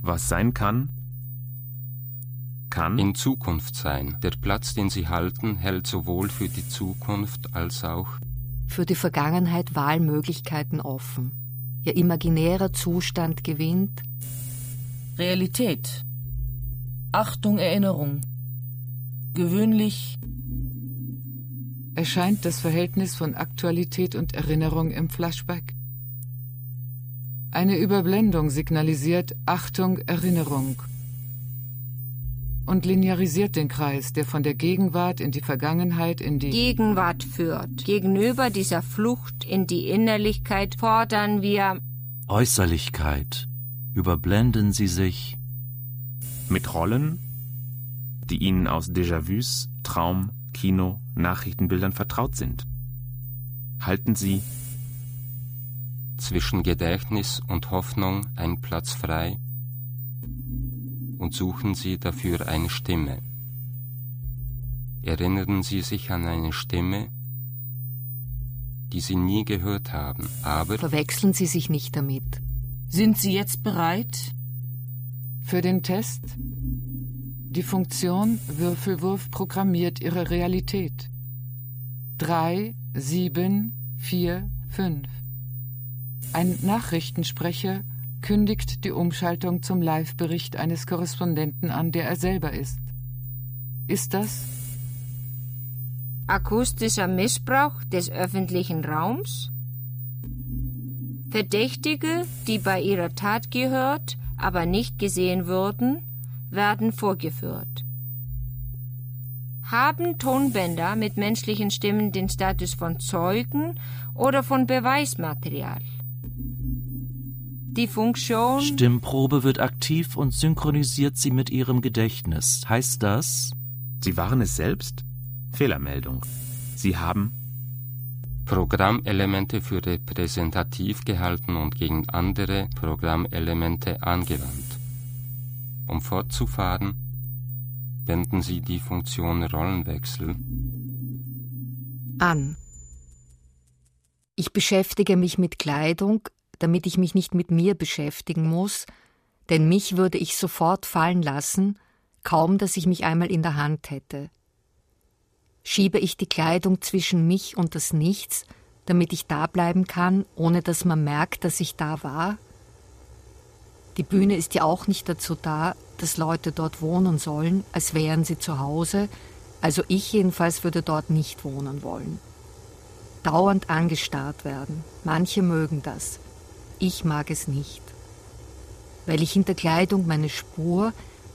was sein kann, kann in Zukunft sein. Der Platz, den sie halten, hält sowohl für die Zukunft als auch für die Vergangenheit Wahlmöglichkeiten offen. Ihr imaginärer Zustand gewinnt Realität. Achtung, Erinnerung. Gewöhnlich erscheint das Verhältnis von Aktualität und Erinnerung im Flashback. Eine Überblendung signalisiert Achtung, Erinnerung und linearisiert den Kreis, der von der Gegenwart in die Vergangenheit in die Gegenwart führt. Gegenüber dieser Flucht in die Innerlichkeit fordern wir Äußerlichkeit. Überblenden Sie sich mit Rollen, die Ihnen aus Déjà-vus, Traum, Kino, Nachrichtenbildern vertraut sind. Halten Sie zwischen Gedächtnis und Hoffnung ein Platz frei und suchen Sie dafür eine Stimme. Erinnern Sie sich an eine Stimme, die Sie nie gehört haben, aber verwechseln Sie sich nicht damit. Sind Sie jetzt bereit? Für den Test? Die Funktion Würfelwurf programmiert Ihre Realität. Drei, sieben, vier, fünf. Ein Nachrichtensprecher kündigt die Umschaltung zum Live-Bericht eines Korrespondenten an, der er selber ist. Ist das akustischer Missbrauch des öffentlichen Raums? Verdächtige, die bei ihrer Tat gehört, aber nicht gesehen wurden, werden vorgeführt. Haben Tonbänder mit menschlichen Stimmen den Status von Zeugen oder von Beweismaterial? Die Funktion. Stimmprobe wird aktiv und synchronisiert sie mit ihrem Gedächtnis. Heißt das? Sie waren es selbst? Fehlermeldung. Sie haben Programmelemente für repräsentativ gehalten und gegen andere Programmelemente angewandt. Um fortzufahren, wenden Sie die Funktion Rollenwechsel an. Ich beschäftige mich mit Kleidung, damit ich mich nicht mit mir beschäftigen muss, denn mich würde ich sofort fallen lassen, kaum dass ich mich einmal in der Hand hätte. Schiebe ich die Kleidung zwischen mich und das Nichts, damit ich da bleiben kann, ohne dass man merkt, dass ich da war? Die Bühne ist ja auch nicht dazu da, dass Leute dort wohnen sollen, als wären sie zu Hause, also ich jedenfalls würde dort nicht wohnen wollen. Dauernd angestarrt werden, manche mögen das, ich mag es nicht. Weil ich hinter Kleidung meine Spur,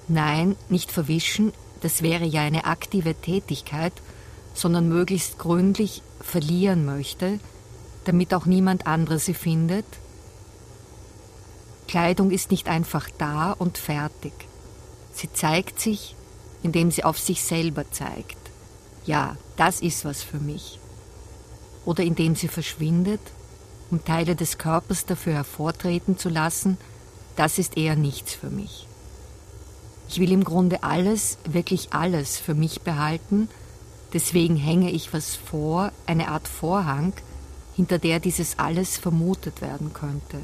nein, nicht verwischen, das wäre ja eine aktive Tätigkeit, sondern möglichst gründlich verlieren möchte, damit auch niemand andere sie findet? Kleidung ist nicht einfach da und fertig. Sie zeigt sich, indem sie auf sich selber zeigt. Ja, das ist was für mich. Oder indem sie verschwindet, um Teile des Körpers dafür hervortreten zu lassen, das ist eher nichts für mich. Ich will im Grunde alles, wirklich alles für mich behalten, deswegen hänge ich was vor, eine Art Vorhang, hinter der dieses alles vermutet werden könnte.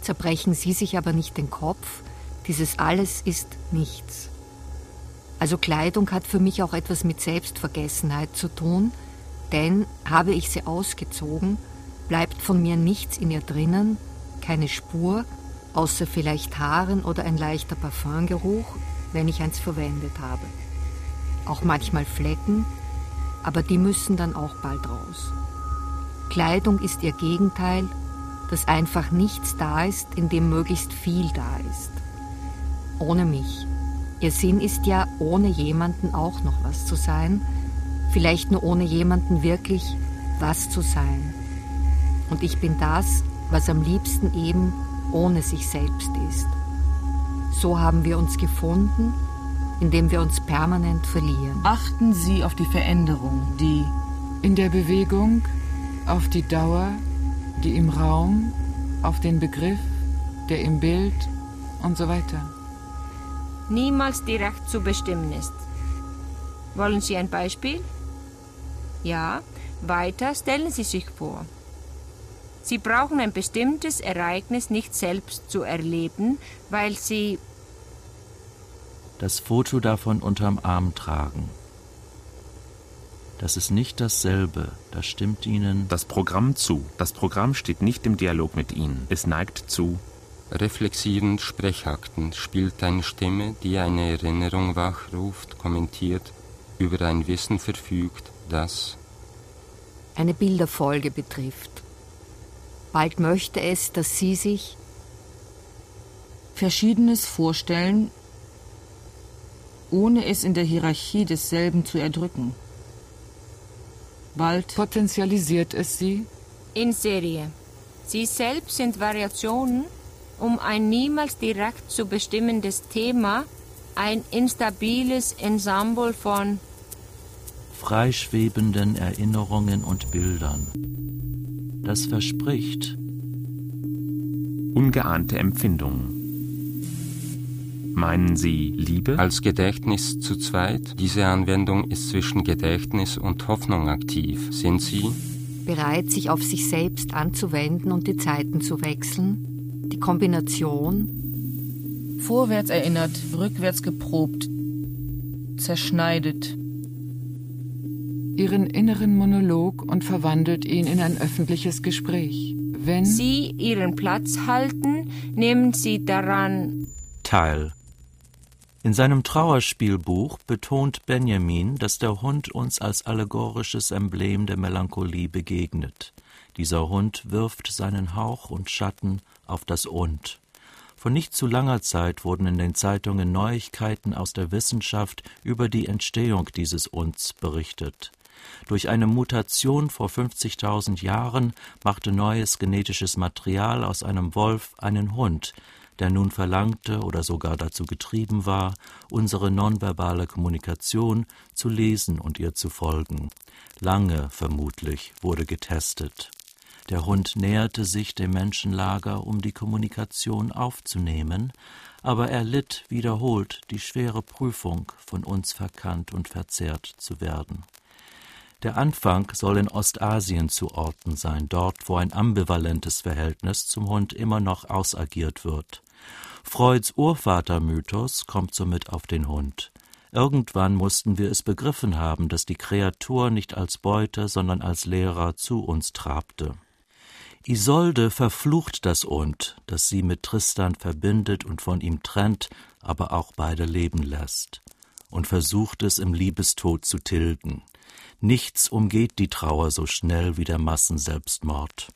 Zerbrechen Sie sich aber nicht den Kopf, dieses alles ist nichts. Also Kleidung hat für mich auch etwas mit Selbstvergessenheit zu tun, denn habe ich sie ausgezogen, bleibt von mir nichts in ihr drinnen, keine Spur, außer vielleicht Haaren oder ein leichter Parfumgeruch, wenn ich eins verwendet habe. Auch manchmal Flecken, aber die müssen dann auch bald raus. Kleidung ist ihr Gegenteil, dass einfach nichts da ist, in dem möglichst viel da ist. Ohne mich. Ihr Sinn ist ja, ohne jemanden auch noch was zu sein, vielleicht nur ohne jemanden wirklich was zu sein. Und ich bin das, was am liebsten eben ohne sich selbst ist. So haben wir uns gefunden, indem wir uns permanent verlieren. Achten Sie auf die Veränderung, die in der Bewegung auf die Dauer, die im Raum, auf den Begriff, der im Bild und so weiter. Niemals direkt zu bestimmen ist. Wollen Sie ein Beispiel? Ja, weiter stellen Sie sich vor. Sie brauchen ein bestimmtes Ereignis nicht selbst zu erleben, weil Sie das Foto davon unterm Arm tragen. Das ist nicht dasselbe. Das stimmt Ihnen. Das Programm zu. Das Programm steht nicht im Dialog mit Ihnen. Es neigt zu. Reflexiven Sprechakten spielt eine Stimme, die eine Erinnerung wachruft, kommentiert, über ein Wissen verfügt, das eine Bilderfolge betrifft. Bald möchte es, dass Sie sich Verschiedenes vorstellen, ohne es in der Hierarchie desselben zu erdrücken. Bald potenzialisiert es sie? In Serie. Sie selbst sind Variationen, um ein niemals direkt zu bestimmendes Thema, ein instabiles Ensemble von freischwebenden Erinnerungen und Bildern. Das verspricht ungeahnte Empfindungen. Meinen Sie Liebe? Als Gedächtnis zu zweit. Diese Anwendung ist zwischen Gedächtnis und Hoffnung aktiv. Sind Sie bereit, sich auf sich selbst anzuwenden und die Zeiten zu wechseln? Die Kombination? Vorwärts erinnert, rückwärts geprobt, zerschneidet. Ihren inneren Monolog und verwandelt ihn in ein öffentliches Gespräch. Wenn Sie Ihren Platz halten, nehmen Sie daran teil. In seinem Trauerspielbuch betont Benjamin, dass der Hund uns als allegorisches Emblem der Melancholie begegnet. Dieser Hund wirft seinen Hauch und Schatten auf das Und. Vor nicht zu langer Zeit wurden in den Zeitungen Neuigkeiten aus der Wissenschaft über die Entstehung dieses Unds berichtet. Durch eine Mutation vor 50.000 Jahren machte neues genetisches Material aus einem Wolf einen Hund, der nun verlangte oder sogar dazu getrieben war, unsere nonverbale Kommunikation zu lesen und ihr zu folgen. Lange, vermutlich, wurde getestet. Der Hund näherte sich dem Menschenlager, um die Kommunikation aufzunehmen, aber er litt wiederholt die schwere Prüfung, von uns verkannt und verzehrt zu werden. Der Anfang soll in Ostasien zu orten sein, dort, wo ein ambivalentes Verhältnis zum Hund immer noch ausagiert wird. Freuds Urvatermythos kommt somit auf den Hund. Irgendwann mussten wir es begriffen haben, dass die Kreatur nicht als Beute, sondern als Lehrer zu uns trabte. Isolde verflucht das Und, das sie mit Tristan verbindet und von ihm trennt, aber auch beide leben lässt, und versucht es im Liebestod zu tilgen. Nichts umgeht die Trauer so schnell wie der Massenselbstmord.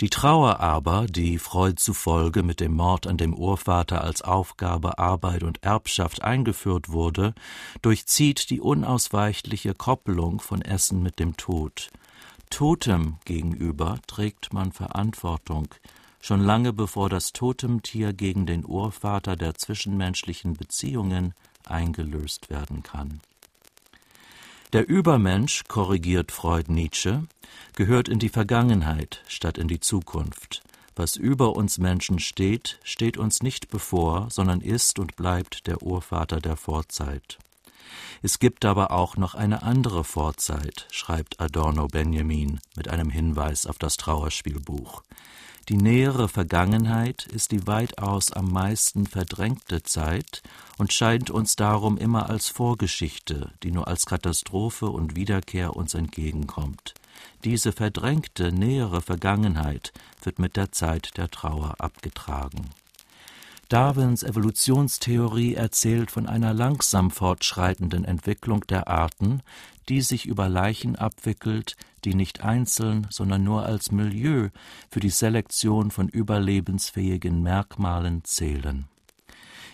Die Trauer aber, die Freud zufolge mit dem Mord an dem Urvater als Aufgabe, Arbeit und Erbschaft eingeführt wurde, durchzieht die unausweichliche Koppelung von Essen mit dem Tod. Totem gegenüber trägt man Verantwortung, schon lange bevor das Totemtier gegen den Urvater der zwischenmenschlichen Beziehungen eingelöst werden kann. Der Übermensch, korrigiert Freud Nietzsche, gehört in die Vergangenheit statt in die Zukunft. Was über uns Menschen steht, steht uns nicht bevor, sondern ist und bleibt der Urvater der Vorzeit. Es gibt aber auch noch eine andere Vorzeit, schreibt Adorno Benjamin mit einem Hinweis auf das Trauerspielbuch. Die nähere Vergangenheit ist die weitaus am meisten verdrängte Zeit und scheint uns darum immer als Vorgeschichte, die nur als Katastrophe und Wiederkehr uns entgegenkommt. Diese verdrängte nähere Vergangenheit wird mit der Zeit der Trauer abgetragen. Darwins Evolutionstheorie erzählt von einer langsam fortschreitenden Entwicklung der Arten, die sich über Leichen abwickelt, die nicht einzeln, sondern nur als Milieu für die Selektion von überlebensfähigen Merkmalen zählen.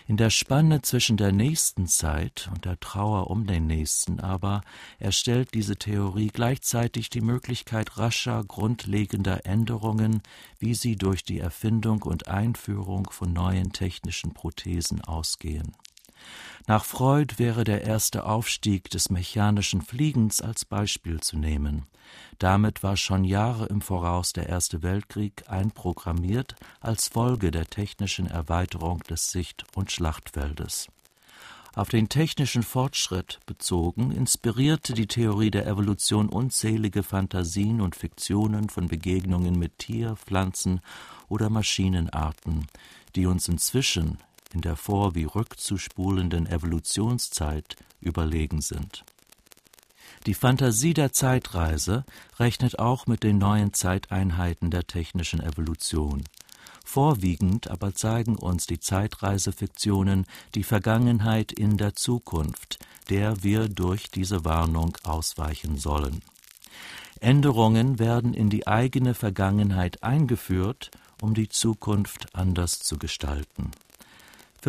In der Spanne zwischen der nächsten Zeit und der Trauer um den Nächsten aber erstellt diese Theorie gleichzeitig die Möglichkeit rascher, grundlegender Änderungen, wie sie durch die Erfindung und Einführung von neuen technischen Prothesen ausgehen. Nach Freud wäre der erste Aufstieg des mechanischen Fliegens als Beispiel zu nehmen. Damit war schon Jahre im Voraus der Erste Weltkrieg einprogrammiert als Folge der technischen Erweiterung des Sicht- und Schlachtfeldes. Auf den technischen Fortschritt bezogen inspirierte die Theorie der Evolution unzählige Fantasien und Fiktionen von Begegnungen mit Tier-, Pflanzen- oder Maschinenarten, die uns inzwischen in der vor- wie rückzuspulenden Evolutionszeit überlegen sind. Die Fantasie der Zeitreise rechnet auch mit den neuen Zeiteinheiten der technischen Evolution. Vorwiegend aber zeigen uns die Zeitreisefiktionen die Vergangenheit in der Zukunft, der wir durch diese Warnung ausweichen sollen. Änderungen werden in die eigene Vergangenheit eingeführt, um die Zukunft anders zu gestalten.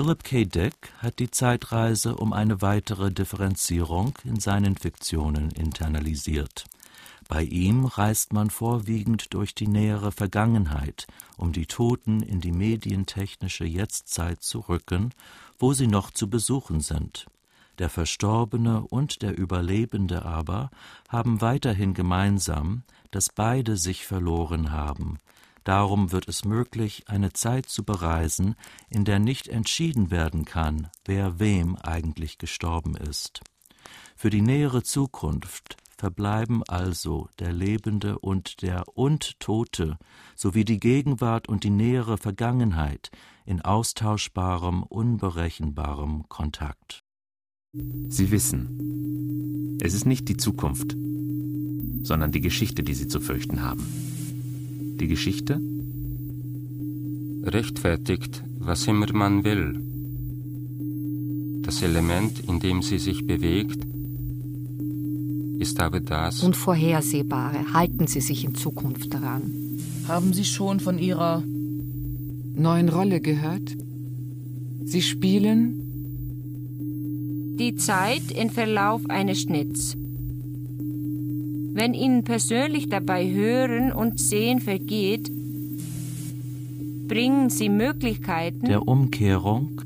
Philip K. Dick hat die Zeitreise um eine weitere Differenzierung in seinen Fiktionen internalisiert. Bei ihm reist man vorwiegend durch die nähere Vergangenheit, um die Toten in die medientechnische Jetztzeit zu rücken, wo sie noch zu besuchen sind. Der Verstorbene und der Überlebende aber haben weiterhin gemeinsam, dass beide sich verloren haben, Darum wird es möglich, eine Zeit zu bereisen, in der nicht entschieden werden kann, wer wem eigentlich gestorben ist. Für die nähere Zukunft verbleiben also der Lebende und der und Tote sowie die Gegenwart und die nähere Vergangenheit in austauschbarem, unberechenbarem Kontakt. Sie wissen, es ist nicht die Zukunft, sondern die Geschichte, die Sie zu fürchten haben. Die Geschichte? Rechtfertigt, was immer man will. Das Element, in dem sie sich bewegt, ist aber das. Unvorhersehbare. Halten Sie sich in Zukunft daran. Haben Sie schon von Ihrer neuen Rolle gehört? Sie spielen die Zeit im Verlauf eines Schnitts. Wenn Ihnen persönlich dabei Hören und Sehen vergeht, bringen Sie Möglichkeiten der Umkehrung,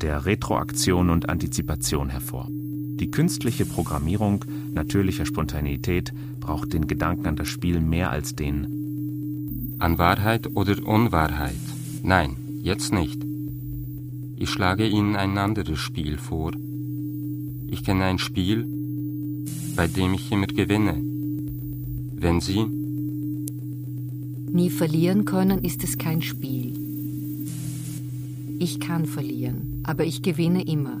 der Retroaktion und Antizipation hervor. Die künstliche Programmierung natürlicher Spontaneität braucht den Gedanken an das Spiel mehr als den an Wahrheit oder Unwahrheit. Nein, jetzt nicht. Ich schlage Ihnen ein anderes Spiel vor. Ich kenne ein Spiel, bei dem ich immer gewinne. Wenn Sie Nie verlieren können ist es kein Spiel. Ich kann verlieren, aber ich gewinne immer.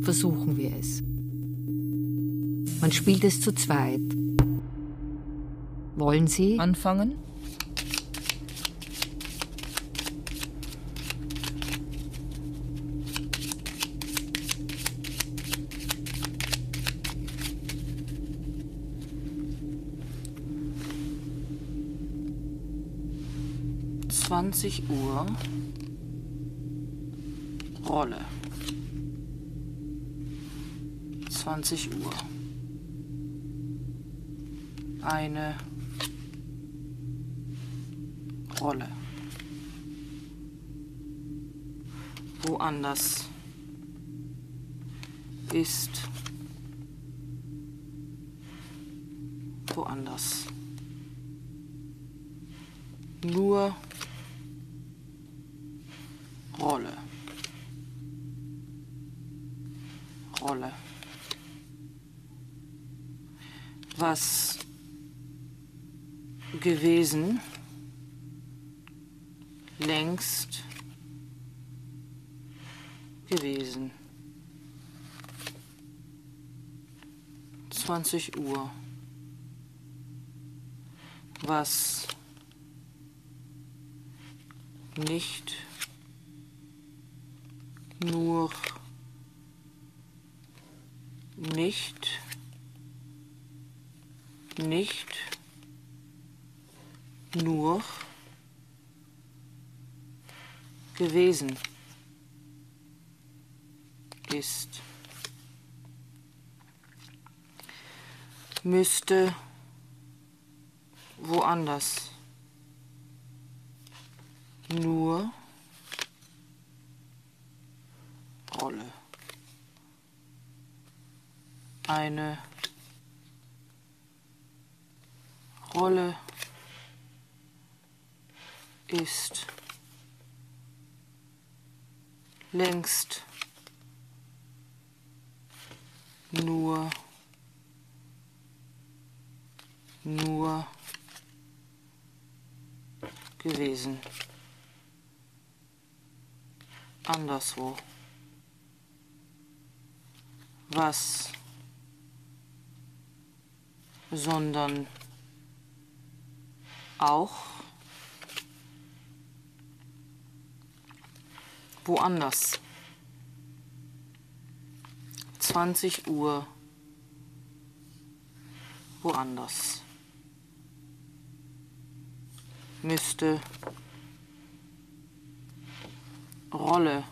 Versuchen wir es. Man spielt es zu zweit. Wollen Sie? Anfangen? Zwanzig Uhr. Rolle. Zwanzig Uhr. Eine Rolle. Woanders ist woanders. Nur Rolle. Rolle. Was gewesen, längst gewesen. 20 Uhr. Was nicht nur nicht nicht nur gewesen ist. Müsste woanders nur Rolle. Eine Rolle ist längst nur nur gewesen. Anderswo. Was, sondern auch woanders. 20 Uhr woanders. Müsste Rolle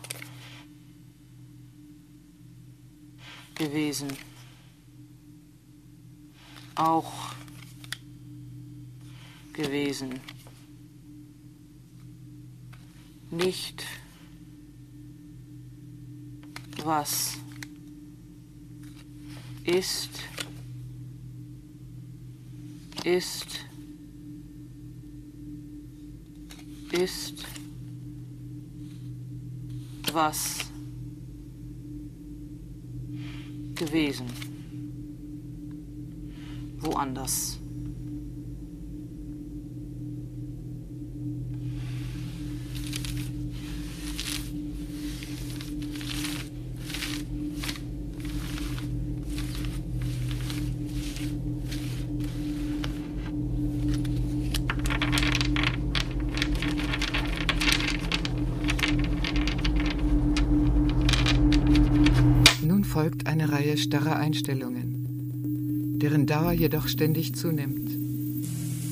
gewesen. Auch gewesen. Nicht was ist, ist, ist, was gewesen, woanders. folgt eine Reihe starrer Einstellungen, deren Dauer jedoch ständig zunimmt.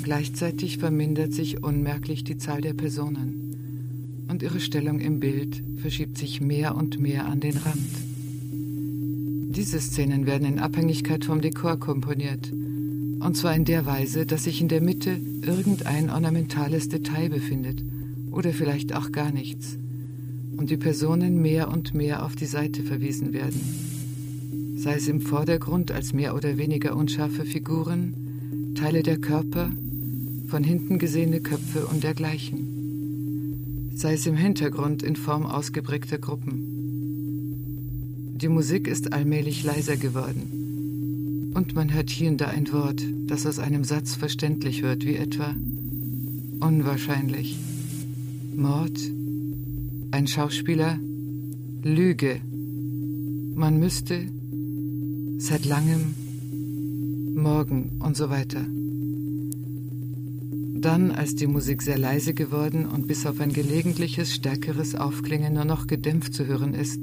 Gleichzeitig vermindert sich unmerklich die Zahl der Personen und ihre Stellung im Bild verschiebt sich mehr und mehr an den Rand. Diese Szenen werden in Abhängigkeit vom Dekor komponiert. Und zwar in der Weise, dass sich in der Mitte irgendein ornamentales Detail befindet. Oder vielleicht auch gar nichts. Und die Personen mehr und mehr auf die Seite verwiesen werden. Sei es im Vordergrund als mehr oder weniger unscharfe Figuren, Teile der Körper, von hinten gesehene Köpfe und dergleichen. Sei es im Hintergrund in Form ausgeprägter Gruppen. Die Musik ist allmählich leiser geworden. Und man hört hier und da ein Wort, das aus einem Satz verständlich wird, wie etwa unwahrscheinlich, Mord, ein Schauspieler, Lüge, man müsste, seit langem, morgen und so weiter. Dann, als die Musik sehr leise geworden und bis auf ein gelegentliches, stärkeres Aufklingen nur noch gedämpft zu hören ist,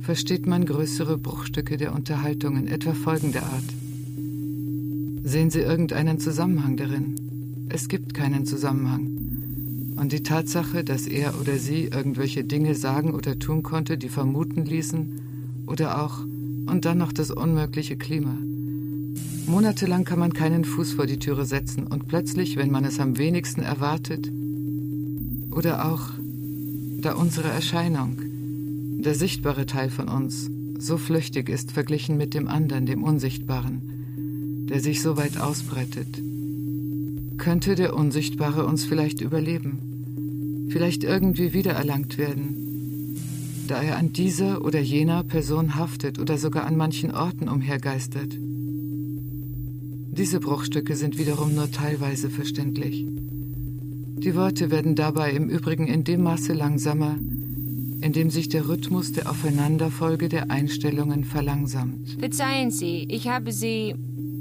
versteht man größere Bruchstücke der Unterhaltungen, etwa folgender Art. Sehen Sie irgendeinen Zusammenhang darin? Es gibt keinen Zusammenhang. Und die Tatsache, dass er oder sie irgendwelche Dinge sagen oder tun konnte, die vermuten ließen, oder auch, und dann noch das unmögliche Klima. Monatelang kann man keinen Fuß vor die Türe setzen und plötzlich, wenn man es am wenigsten erwartet, oder auch, da unsere Erscheinung, der sichtbare Teil von uns so flüchtig ist verglichen mit dem anderen, dem Unsichtbaren, der sich so weit ausbreitet. Könnte der Unsichtbare uns vielleicht überleben, vielleicht irgendwie wiedererlangt werden, da er an dieser oder jener Person haftet oder sogar an manchen Orten umhergeistert. Diese Bruchstücke sind wiederum nur teilweise verständlich. Die Worte werden dabei im Übrigen in dem Maße langsamer, in dem sich der Rhythmus der Aufeinanderfolge der Einstellungen verlangsamt. Verzeihen Sie, ich habe Sie.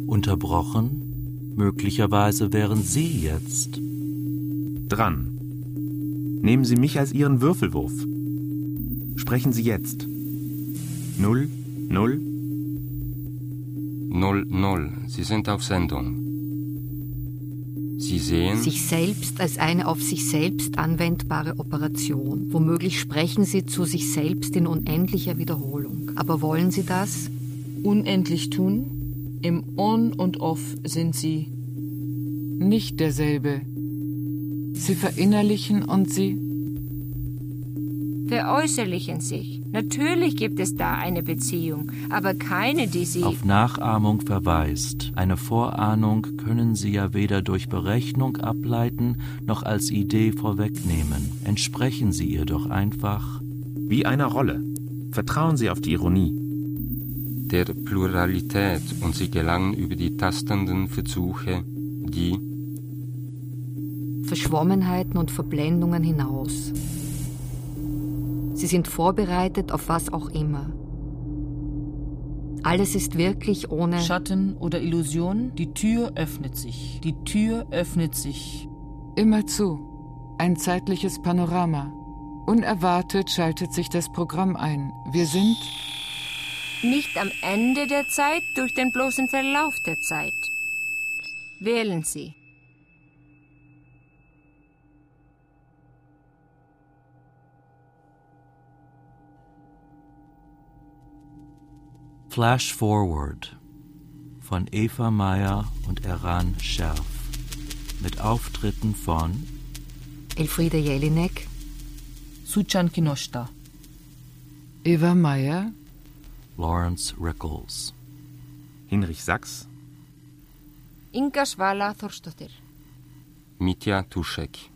Unterbrochen? Möglicherweise wären Sie jetzt. Dran. Nehmen Sie mich als Ihren Würfelwurf. Sprechen Sie jetzt. Null, null. Null, null. Sie sind auf Sendung. Sie sehen sich selbst als eine auf sich selbst anwendbare Operation. Womöglich sprechen Sie zu sich selbst in unendlicher Wiederholung. Aber wollen Sie das? Unendlich tun? Im On und Off sind Sie nicht derselbe. Sie verinnerlichen und Sie veräußerlichen sich. Natürlich gibt es da eine Beziehung, aber keine, die Sie auf Nachahmung verweist. Eine Vorahnung können Sie ja weder durch Berechnung ableiten noch als Idee vorwegnehmen. Entsprechen Sie ihr doch einfach. Wie einer Rolle. Vertrauen Sie auf die Ironie. Der Pluralität und Sie gelangen über die tastenden Versuche, die Verschwommenheiten und Verblendungen hinaus. Sie sind vorbereitet auf was auch immer. Alles ist wirklich ohne Schatten oder Illusion. Die Tür öffnet sich. Die Tür öffnet sich. Immer zu. Ein zeitliches Panorama. Unerwartet schaltet sich das Programm ein. Wir sind nicht am Ende der Zeit durch den bloßen Verlauf der Zeit. Wählen Sie. Flash Forward von Eva Meyer und Eran Scherf mit Auftritten von Elfriede Jelinek, Suchan Kinoshta, Eva Meyer, Lawrence Rickles, Hinrich Sachs, Inka Schwala Thorsdottir, Mitya Tuschek.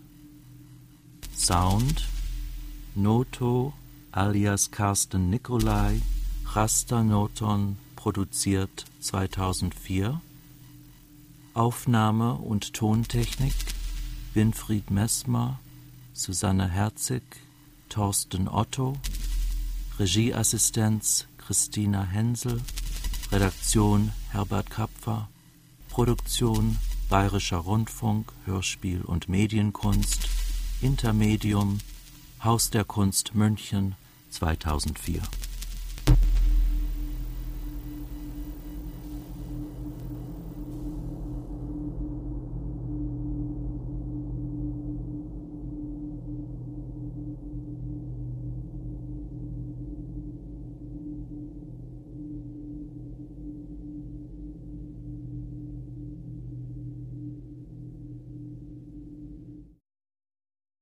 Sound Noto alias Carsten Nikolai Rasta Noton produziert 2004 Aufnahme und Tontechnik Winfried Messmer, Susanne Herzig, Thorsten Otto, Regieassistenz Christina Hensel, Redaktion Herbert Kapfer, Produktion Bayerischer Rundfunk, Hörspiel und Medienkunst, Intermedium, Haus der Kunst München 2004